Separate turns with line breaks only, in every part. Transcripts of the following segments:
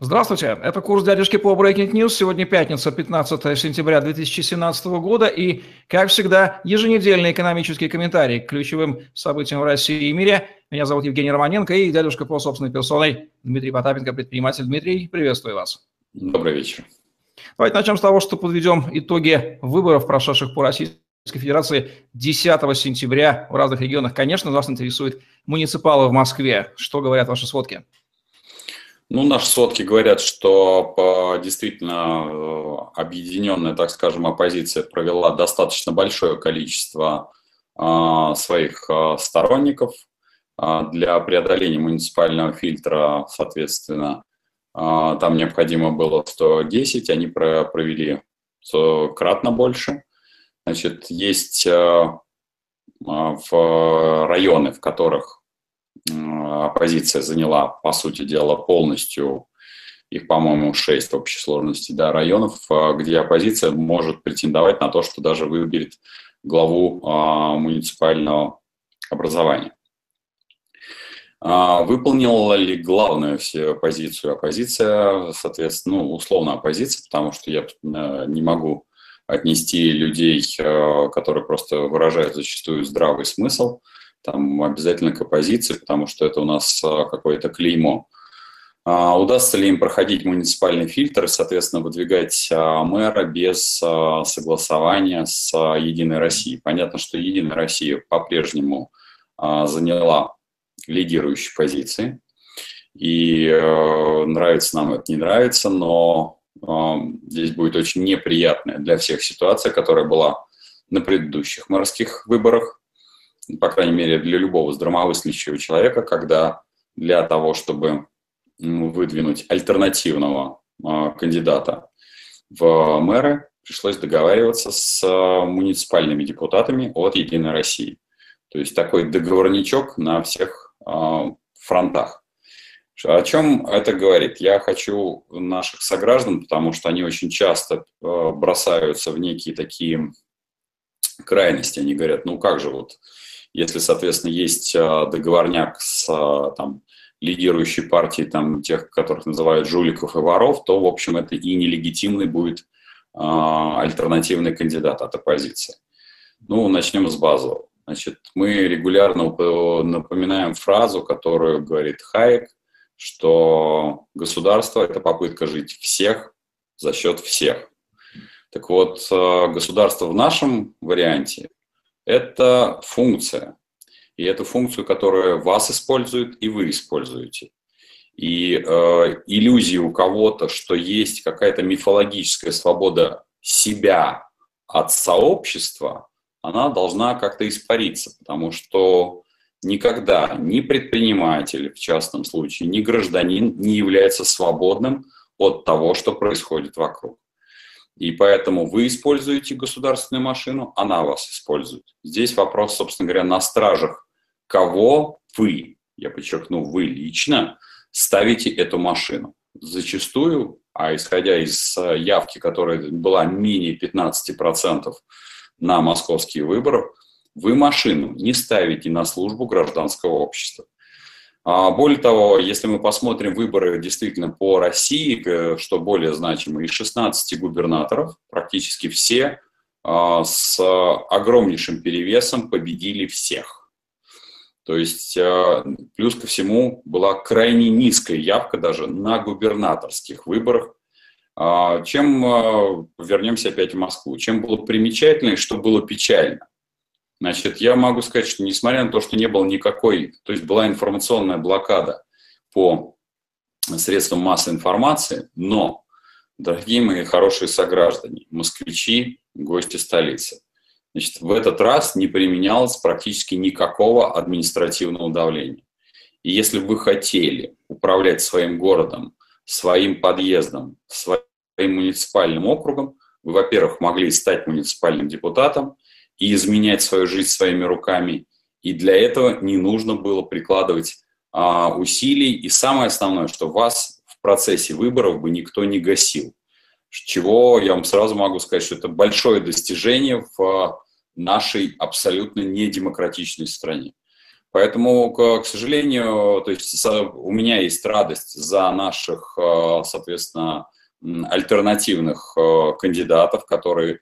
Здравствуйте, это курс дядюшки по Breaking News. Сегодня пятница, 15 сентября 2017 года и, как всегда, еженедельные экономические комментарии к ключевым событиям в России и мире. Меня зовут Евгений Романенко и дядюшка по собственной персоной Дмитрий Потапенко, предприниматель. Дмитрий, приветствую вас.
Добрый вечер.
Давайте начнем с того, что подведем итоги выборов, прошедших по Российской Федерации 10 сентября в разных регионах. Конечно, нас интересует муниципалы в Москве. Что говорят ваши сводки?
Ну, наши сводки говорят, что действительно э, объединенная, так скажем, оппозиция провела достаточно большое количество а, своих сторонников для преодоления муниципального фильтра, соответственно, там необходимо было 110, они провели кратно больше. Значит, есть в районы, в которых оппозиция заняла, по сути дела, полностью, их, по-моему, шесть в общей сложности, да, районов, а, где оппозиция может претендовать на то, что даже выберет главу а, муниципального образования. А, выполнила ли главную все позицию оппозиция, соответственно, ну, условно оппозиция, потому что я э, не могу отнести людей, э, которые просто выражают зачастую здравый смысл, там обязательно к оппозиции, потому что это у нас а, какое-то клеймо. А удастся ли им проходить муниципальный фильтр и, соответственно, выдвигать а, мэра без согласования с «Единой Россией»? Понятно, что «Единая Россия» по-прежнему заняла лидирующие позиции. И э, нравится нам это, не нравится, но здесь будет очень неприятная для всех ситуация, которая была на предыдущих мэрских выборах по крайней мере, для любого здравомыслящего человека, когда для того, чтобы выдвинуть альтернативного а, кандидата в мэры, пришлось договариваться с а, муниципальными депутатами от «Единой России». То есть такой договорничок на всех а, фронтах. О чем это говорит? Я хочу наших сограждан, потому что они очень часто бросаются в некие такие крайности. Они говорят, ну как же вот если, соответственно, есть а, договорняк с а, там, лидирующей партией, там, тех, которых называют жуликов и воров, то, в общем, это и нелегитимный будет а, альтернативный кандидат от оппозиции. Ну, начнем с базового. Значит, мы регулярно напоминаем фразу, которую говорит Хайек, что государство – это попытка жить всех за счет всех. Так вот, государство в нашем варианте это функция. И эту функцию, которую вас используют, и вы используете. И э, иллюзии у кого-то, что есть какая-то мифологическая свобода себя от сообщества, она должна как-то испариться, потому что никогда ни предприниматель, в частном случае, ни гражданин не является свободным от того, что происходит вокруг. И поэтому вы используете государственную машину, она вас использует. Здесь вопрос, собственно говоря, на стражах. Кого вы, я подчеркну, вы лично ставите эту машину? Зачастую, а исходя из э, явки, которая была менее 15% на московские выборы, вы машину не ставите на службу гражданского общества. А, более того, если мы посмотрим выборы действительно по России, что более значимо, из 16 губернаторов практически все а, с огромнейшим перевесом победили всех. То есть а, плюс ко всему была крайне низкая явка даже на губернаторских выборах. Чем, вернемся опять в Москву, чем было примечательно и что было печально. Значит, я могу сказать, что несмотря на то, что не было никакой, то есть была информационная блокада по средствам массовой информации, но, дорогие мои хорошие сограждане, москвичи, гости столицы, значит, в этот раз не применялось практически никакого административного давления. И если вы хотели управлять своим городом, своим подъездом, своим муниципальным округом, вы, во-первых, могли стать муниципальным депутатом, и изменять свою жизнь своими руками. И для этого не нужно было прикладывать а, усилий. И самое основное, что вас в процессе выборов бы никто не гасил. Чего я вам сразу могу сказать, что это большое достижение в нашей абсолютно недемократичной стране. Поэтому, к, сожалению, то есть у меня есть радость за наших, соответственно, альтернативных кандидатов, которые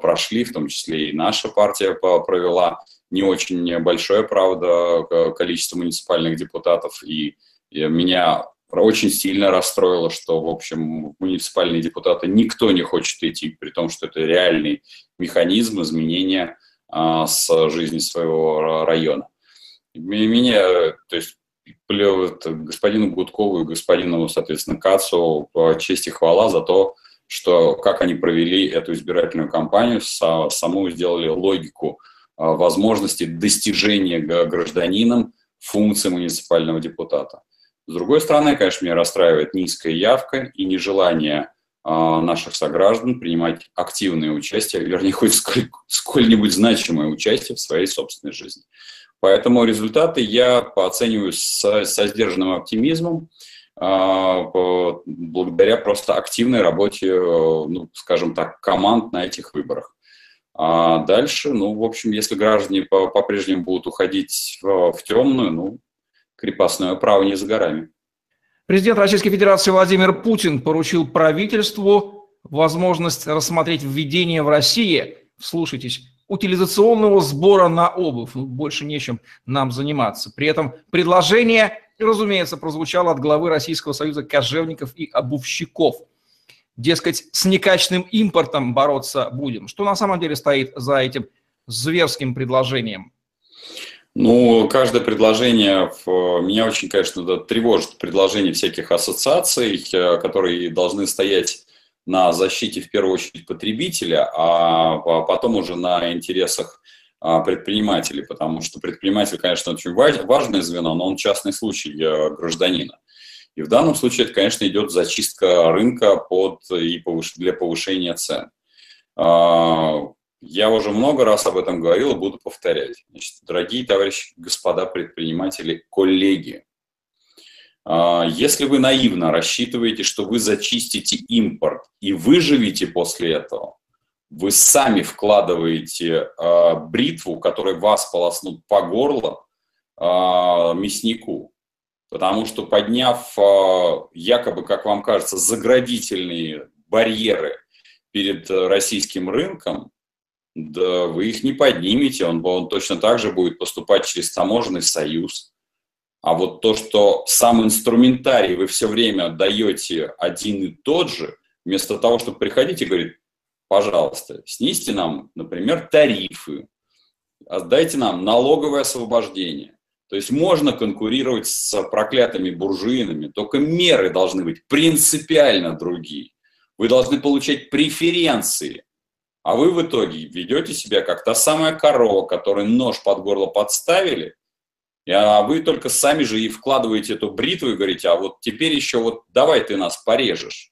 прошли, в том числе и наша партия провела не очень большое, правда, количество муниципальных депутатов, и меня очень сильно расстроило, что, в общем, муниципальные депутаты никто не хочет идти, при том, что это реальный механизм изменения а, с жизни своего района. Меня, то есть, господину Гудкову и господину, соответственно, Кацу честь и хвала за то, что как они провели эту избирательную кампанию, саму сделали логику а, возможности достижения гражданином функции муниципального депутата. С другой стороны, конечно, меня расстраивает низкая явка и нежелание а, наших сограждан принимать активное участие, вернее, хоть сколь, сколь-нибудь значимое участие в своей собственной жизни. Поэтому результаты я оцениваю со, со сдержанным оптимизмом, благодаря просто активной работе, ну, скажем так, команд на этих выборах. А дальше, ну, в общем, если граждане по-прежнему будут уходить в, темную, ну, крепостное право не за горами.
Президент Российской Федерации Владимир Путин поручил правительству возможность рассмотреть введение в России, слушайтесь, утилизационного сбора на обувь. Ну, больше нечем нам заниматься. При этом предложение, разумеется, прозвучало от главы Российского союза кожевников и обувщиков. Дескать, с некачественным импортом бороться будем. Что на самом деле стоит за этим зверским предложением?
Ну, каждое предложение, меня очень, конечно, тревожит предложение всяких ассоциаций, э, которые должны стоять на защите, в первую очередь, потребителя, а потом уже на интересах а, предпринимателей, потому что предприниматель, конечно, очень важное звено, но он частный случай гражданина. И в данном случае это, конечно, идет зачистка рынка под, и повыш, для повышения цен. А, я уже много раз об этом говорил и буду повторять. Значит, дорогие товарищи, господа предприниматели, коллеги, а, если вы наивно рассчитываете, что вы зачистите импорт и выживете после этого, вы сами вкладываете а, бритву, которая вас полоснут по горло а, мяснику. Потому что подняв якобы, как вам кажется, заградительные барьеры перед российским рынком, да вы их не поднимете, он, он точно так же будет поступать через таможенный союз. А вот то, что сам инструментарий вы все время даете один и тот же, вместо того, чтобы приходить и говорить, пожалуйста, снизьте нам, например, тарифы, отдайте нам налоговое освобождение. То есть можно конкурировать с проклятыми буржуинами, только меры должны быть принципиально другие. Вы должны получать преференции, а вы в итоге ведете себя как та самая корова, которой нож под горло подставили, а вы только сами же и вкладываете эту бритву и говорите, а вот теперь еще вот давай ты нас порежешь.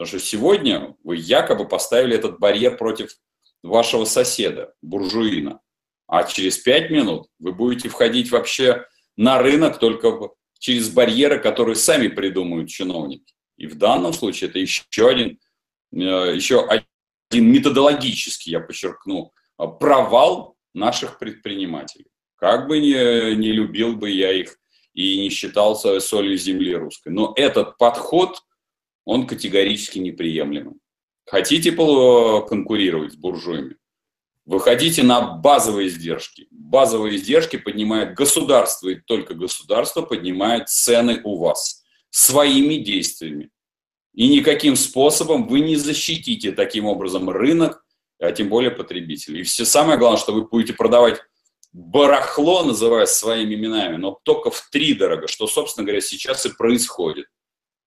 Потому что сегодня вы якобы поставили этот барьер против вашего соседа, буржуина. А через пять минут вы будете входить вообще на рынок только через барьеры, которые сами придумают чиновники. И в данном случае это еще один, э, еще один методологический, я подчеркну, а, провал наших предпринимателей. Как бы не, не любил бы я их и не считался солью земли русской. Но этот подход, он категорически неприемлемый. Хотите конкурировать с буржуями? Выходите на базовые издержки. Базовые издержки поднимает государство, и только государство поднимает цены у вас своими действиями. И никаким способом вы не защитите таким образом рынок, а тем более потребителей. И все самое главное, что вы будете продавать барахло, называя своими именами, но только в три дорого, что, собственно говоря, сейчас и происходит.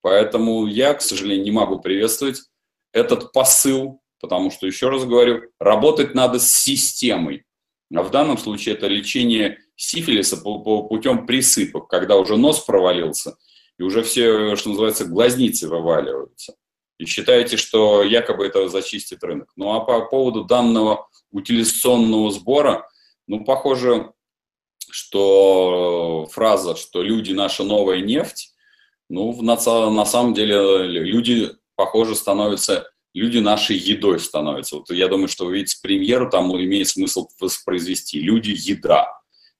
Поэтому я, к сожалению, не могу приветствовать этот посыл, потому что, еще раз говорю, работать надо с системой. А в данном случае это лечение сифилиса путем присыпок, когда уже нос провалился – и уже все, что называется, глазницы вываливаются. И считаете, что якобы это зачистит рынок. Ну а по поводу данного утилизационного сбора, ну, похоже, что фраза, что люди наша новая нефть, ну, на, на самом деле люди, похоже, становятся, люди нашей едой становятся. Вот я думаю, что вице-премьеру там имеет смысл воспроизвести. Люди – еда.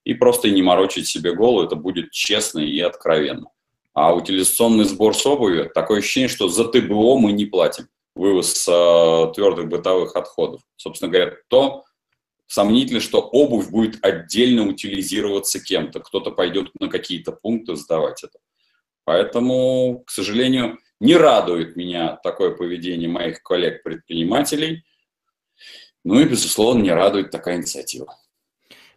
и просто не морочить себе голову, это будет честно и откровенно. А утилизационный сбор с обуви, такое ощущение, что за ТБО мы не платим, вывоз э, твердых бытовых отходов. Собственно говоря, то сомнительно, что обувь будет отдельно утилизироваться кем-то, кто-то пойдет на какие-то пункты сдавать это. Поэтому, к сожалению, не радует меня такое поведение моих коллег-предпринимателей, ну и, безусловно, не радует такая инициатива.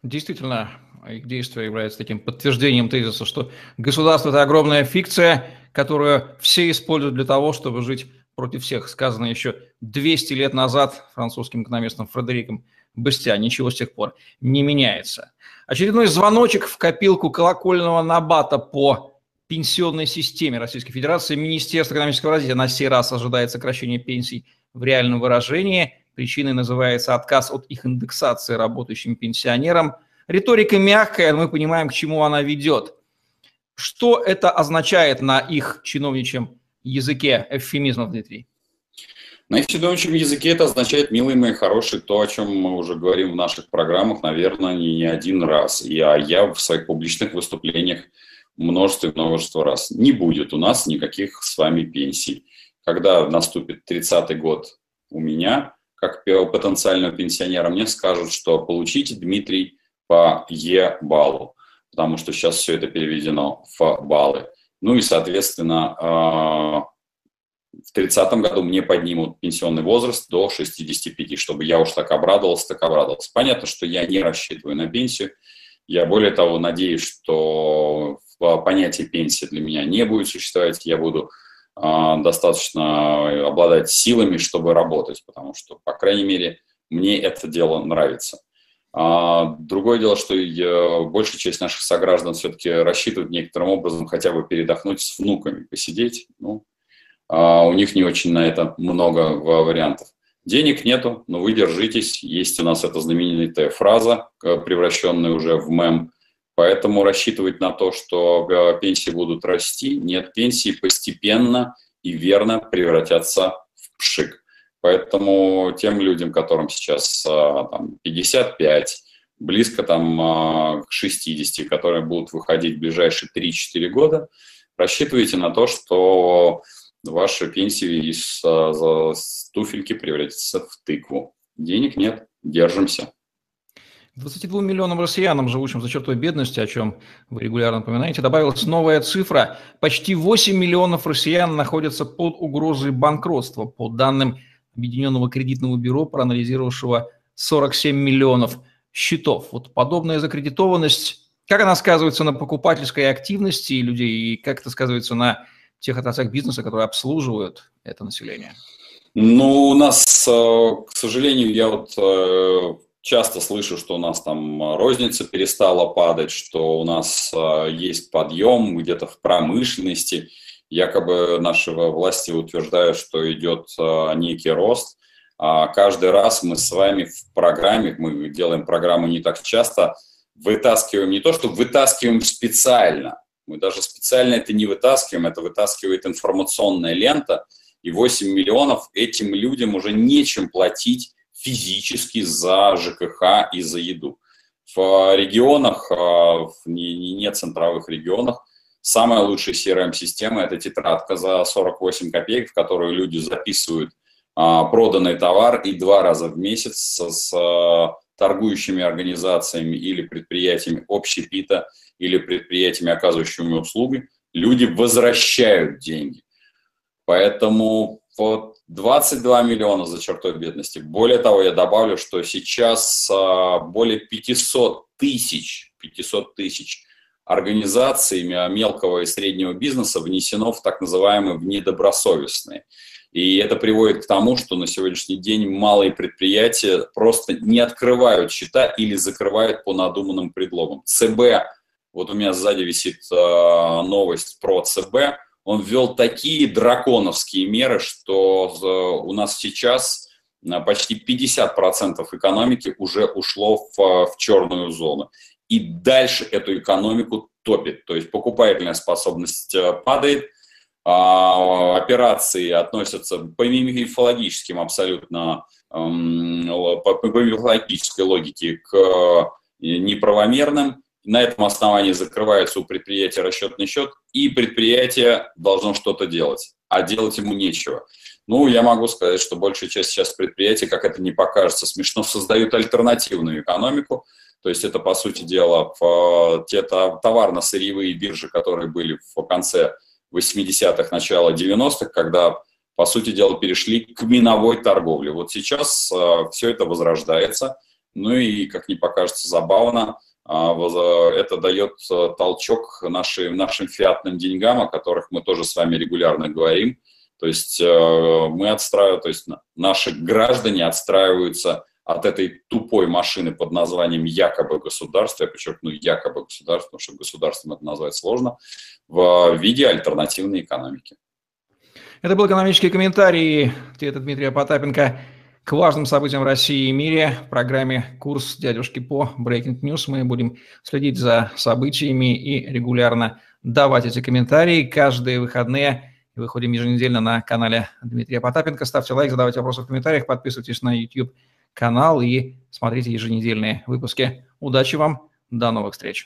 Действительно, их действие является таким подтверждением тезиса, что государство – это огромная фикция, которую все используют для того, чтобы жить против всех. Сказано еще 200 лет назад французским экономистом Фредериком Бастиа. Ничего с тех пор не меняется. Очередной звоночек в копилку колокольного набата по пенсионной системе Российской Федерации. Министерство экономического развития на сей раз ожидает сокращения пенсий в реальном выражении. Причиной называется отказ от их индексации работающим пенсионерам – Риторика мягкая, мы понимаем, к чему она ведет. Что это означает на их чиновничьем языке эвфемизмов, Дмитрий?
На их чиновничьем языке это означает, милые мои хорошие, то, о чем мы уже говорим в наших программах, наверное, не один раз. И, а я в своих публичных выступлениях множество и множество раз. Не будет у нас никаких с вами пенсий. Когда наступит 30-й год у меня, как потенциального пенсионера, мне скажут, что получите, Дмитрий, по Е-баллу, потому что сейчас все это переведено в баллы. Ну и, соответственно, а, в 30 году мне поднимут пенсионный возраст до 65, чтобы я уж так обрадовался, так обрадовался. Понятно, что я не рассчитываю на пенсию. Я более того надеюсь, что понятие пенсии для меня не будет существовать. Я буду э, достаточно обладать силами, чтобы работать, потому что, по крайней мере, мне это дело нравится. А другое дело, что большая часть наших сограждан все-таки рассчитывают некоторым образом хотя бы передохнуть с внуками, посидеть. Ну, а у них не очень на это много вариантов. Денег нету, но вы держитесь. Есть у нас эта знаменитая фраза, превращенная уже в мем. Поэтому рассчитывать на то, что э, пенсии будут расти, нет, пенсии постепенно и верно превратятся в пшик. Поэтому тем людям, которым сейчас а, там, 55, близко там, а, к 60, которые будут выходить в ближайшие 3-4 года, рассчитывайте на то, что ваши пенсии из туфельки превратятся в тыкву. Денег нет, держимся.
22 миллионам россиянам, живущим за чертой бедности, о чем вы регулярно напоминаете, добавилась новая цифра. Почти 8 миллионов россиян находятся под угрозой банкротства. По данным Объединенного кредитного бюро, проанализировавшего 47 миллионов счетов. Вот подобная закредитованность, как она сказывается на покупательской активности людей и как это сказывается на тех отраслях бизнеса, которые обслуживают это население?
Ну, у нас, э, к сожалению, я вот э, часто слышу, что у нас там розница перестала падать, что у нас э, есть подъем где-то в промышленности – якобы наши власти утверждают, что идет а, некий рост. А каждый раз мы с вами в программе, мы делаем программу не так часто, вытаскиваем не то, что вытаскиваем специально, мы даже специально это не вытаскиваем, это вытаскивает информационная лента, и 8 миллионов этим людям уже нечем платить физически за ЖКХ и за еду. В регионах, а, в не центровых регионах, Самая лучшая CRM-система – это тетрадка за 48 копеек, в которую люди записывают а, проданный товар и два раза в месяц с, торгующими организациями или предприятиями общепита или предприятиями, оказывающими услуги, люди возвращают деньги. Поэтому вот 22 миллиона за чертой бедности. Более того, я добавлю, что сейчас а, более 500 тысяч, 500 тысяч организациями мелкого и среднего бизнеса внесено в так называемые недобросовестные. И это приводит к тому, что на сегодняшний день малые предприятия просто не открывают счета или закрывают по надуманным предлогам. ЦБ, вот у меня сзади висит э, новость про ЦБ, он ввел такие драконовские меры, что у нас сейчас э, почти 50% экономики уже ушло в, в черную зону и дальше эту экономику топит. То есть покупательная способность э, падает, а, операции относятся по мифологическим абсолютно, эм, по мифологической логике к э, неправомерным, на этом основании закрывается у предприятия расчетный счет, и предприятие должно что-то делать, а делать ему нечего. Ну, я могу сказать, что большая часть сейчас предприятий, как это не покажется смешно, создают альтернативную экономику. То есть это, по сути дела, в те товарно-сырьевые биржи, которые были в конце 80-х, начало 90-х, когда, по сути дела, перешли к миновой торговле. Вот сейчас э, все это возрождается. Ну и, как не покажется забавно, э, это дает э, толчок нашим, нашим фиатным деньгам, о которых мы тоже с вами регулярно говорим. То есть э, мы отстраиваем, то есть наши граждане отстраиваются от этой тупой машины под названием якобы государство, я подчеркну, якобы государство, потому что государством это назвать сложно, в виде альтернативной экономики.
Это был экономический комментарий ответа Дмитрия Потапенко к важным событиям России и мире. В программе «Курс дядюшки по Breaking News» мы будем следить за событиями и регулярно давать эти комментарии. Каждые выходные выходим еженедельно на канале Дмитрия Потапенко. Ставьте лайк, задавайте вопросы в комментариях, подписывайтесь на YouTube канал и смотрите еженедельные выпуски. Удачи вам, до новых встреч!